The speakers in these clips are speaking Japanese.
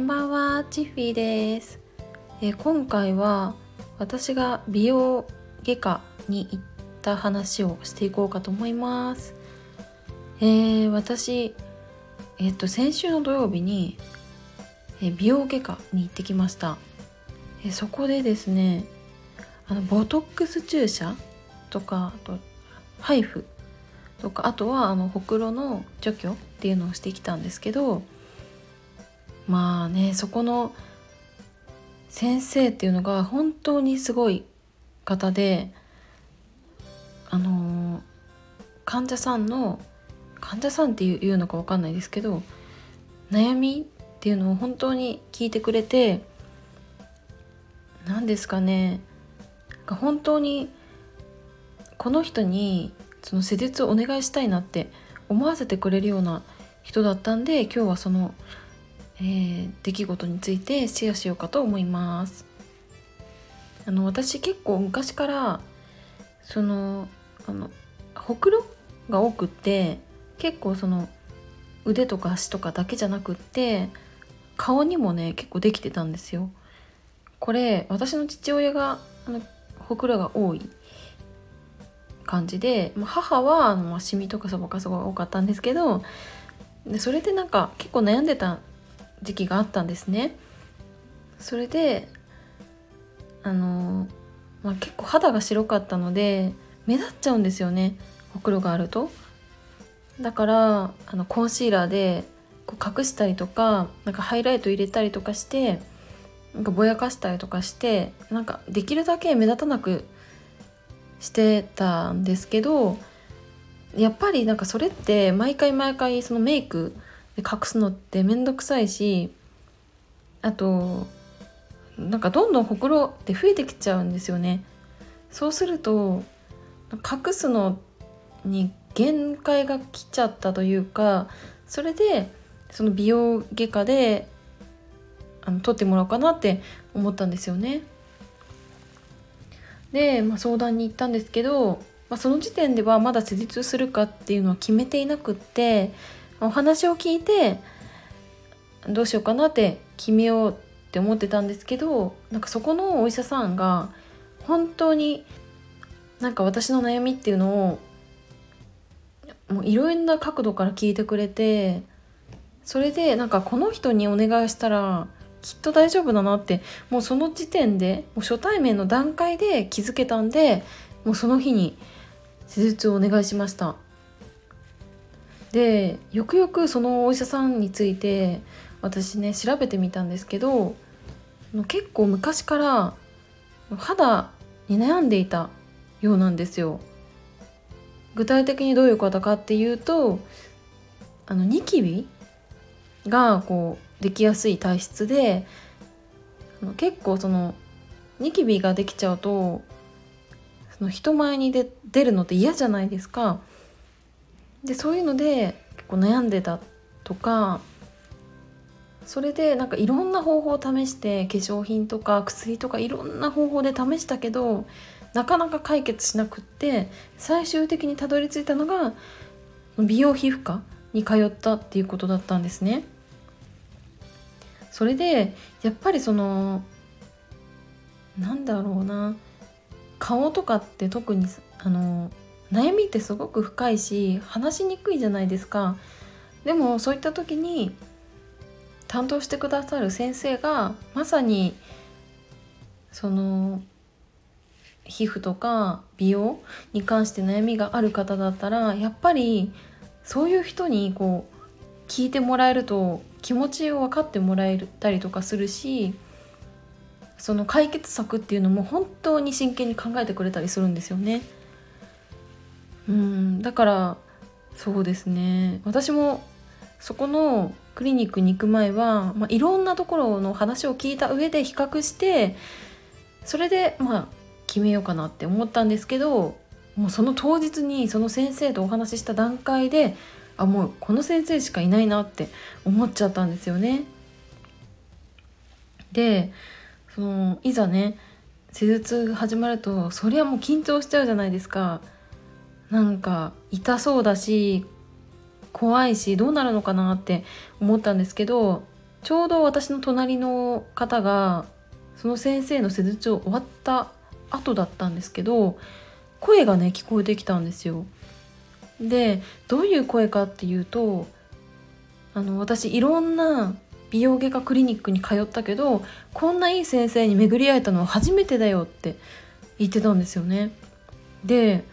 んばんは、チッフィーです、え、今回は私が美容外科に行った話をしていこうかと思います。えー、私、えっ、と先週の土曜日に、え、美容外科に行ってきました。えそこでですね、あのボトックス注射とかあとハイフとかあとはあのほくろの除去っていうのをしてきたんですけどまあねそこの先生っていうのが本当にすごい方であの、患者さんの患者さんっていうのか分かんないですけど悩みっていうのを本当に聞いてくれて何ですかね本当にこの人にその施術をお願いしたいなって思わせてくれるような人だったんで今日はそのえー、出来事についてシェアしようかと思います。あの私結構昔からそのあのほくろが多くって結構その腕とか足とかだけじゃなくって顔にもね結構できてたんですよ。これ私の父親があのほくろが多い感じで母はあのシミとかそばかすが多かったんですけどでそれでなんか結構悩んでた時期があったんですね。それであの、まあ、結構肌が白かったので目立っちゃうんですよねほくろがあると。だからあのコンシーラーでこう隠したりとかなんかハイライト入れたりとかしてなんかぼやかしたりとかしてなんかできるだけ目立たなくしてたんですけどやっぱりなんかそれって毎回毎回そのメイクで隠すのって面倒くさいしあとなんかどんどんほくろって増えてきちゃうんですよねそうすると隠すのに限界が来ちゃったというかそれでその美容外科であの取ってもらおうかなって思ったんですよね。で、まあ、相談に行ったんですけど、まあ、その時点ではまだ施術するかっていうのは決めていなくってお話を聞いてどうしようかなって決めようって思ってたんですけどなんかそこのお医者さんが本当になんか私の悩みっていうのをもういろんな角度から聞いてくれてそれでなんかこの人にお願いしたらきっと大丈夫だなってもうその時点でもう初対面の段階で気づけたんでもうその日に施術をお願いしました。でよくよくそのお医者さんについて私ね調べてみたんですけど結構昔から肌に悩んでいたようなんですよ。具体的にどういう方かっていうとあのニキビがこうできやすい体質で結構そのニキビができちゃうとその人前にで出るのって嫌じゃないですか。でそういうので結構悩んでたとかそれでなんかいろんな方法を試して化粧品とか薬とかいろんな方法で試したけどなかなか解決しなくって最終的にたどり着いたのが美容皮膚科に通ったっていうことだったんですね。それでやっぱりそのなんだろうな顔とかって特にあの悩みってすごく深いし話しにくいじゃないですかでもそういった時に担当してくださる先生がまさにその皮膚とか美容に関して悩みがある方だったらやっぱりそういう人にこう聞いてもらえると気持ちを分かってもらえたりとかするしその解決策っていうのも本当に真剣に考えてくれたりするんですよね。うんだからそうですね私もそこのクリニックに行く前は、まあ、いろんなところの話を聞いた上で比較してそれでまあ決めようかなって思ったんですけどもうその当日にその先生とお話しした段階であもうこの先生しかいないなって思っちゃったんですよね。でそのいざね施術が始まるとそりゃもう緊張しちゃうじゃないですか。なんか痛そうだし怖いしどうなるのかなって思ったんですけどちょうど私の隣の方がその先生の施術を終わった後だったんですけど声がね聞こえてきたんですよ。でどういう声かっていうとあの私いろんな美容外科クリニックに通ったけどこんないい先生に巡り会えたのは初めてだよって言ってたんですよね。で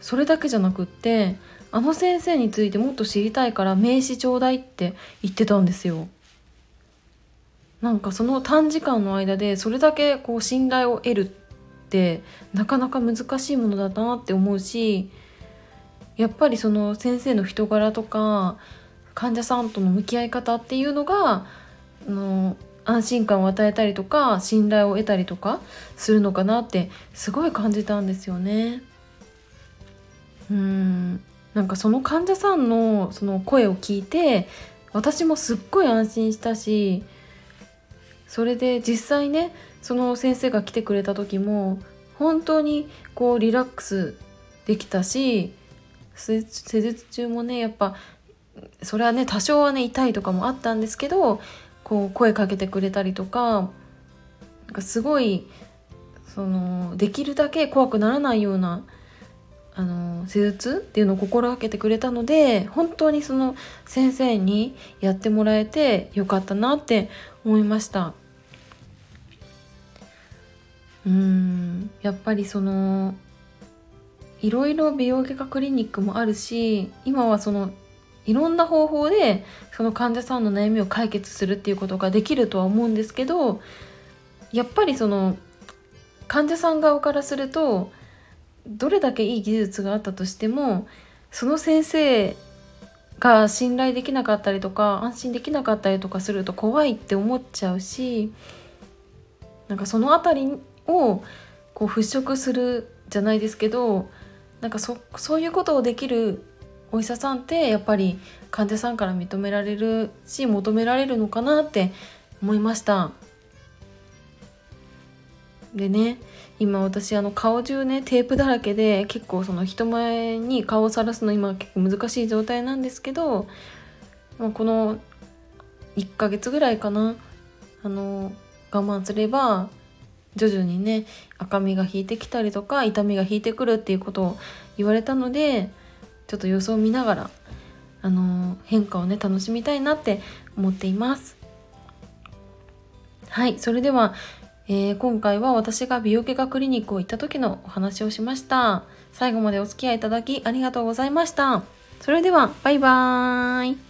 それだけじゃなくってあの先生についてもっと知りたいから名刺ちょうだいって言ってたんですよ。なんかその短時間の間でそれだけこう信頼を得るってなかなか難しいものだなって思うしやっぱりその先生の人柄とか患者さんとの向き合い方っていうのがあの安心感を与えたりとか信頼を得たりとかするのかなってすごい感じたんですよね。うん。なんかその患者さんのその声を聞いて私もすっごい安心したしそれで実際ねその先生が来てくれた時も本当にこうリラックスできたし施術中もねやっぱそれはね多少はね痛いとかもあったんですけどこう声かけてくれたりとかなんかすごいそのできるだけ怖くならないようなあの施術っていうのを心がけてくれたので本当にその先生にやってもらえてよかったなって思いました。うんやっぱりそのいろいろ美容外科クリニックもあるし今はそのいろんな方法でその患者さんの悩みを解決するっていうことができるとは思うんですけどやっぱりその患者さん側からするとどれだけいい技術があったとしてもその先生が信頼できなかったりとか安心できなかったりとかすると怖いって思っちゃうしなんかその辺りをこう払拭するじゃないですけどなんかそそういうことをできるお医者さんってやっぱり患者さんから認められるし求められるのかなって思いました。でね今私あの顔中ねテープだらけで結構その人前に顔をさらすの今結構難しい状態なんですけど、まあ、この1ヶ月ぐらいかなあの我慢すれば徐々にね赤みが引いてきたりとか痛みが引いてくるっていうことを言われたのでちょっと様子を見ながらあの変化をね楽しみたいなって思っています。はいそれではえー、今回は私が美容外科クリニックを行った時のお話をしました。最後までお付き合いいただきありがとうございました。それでは、バイバーイ。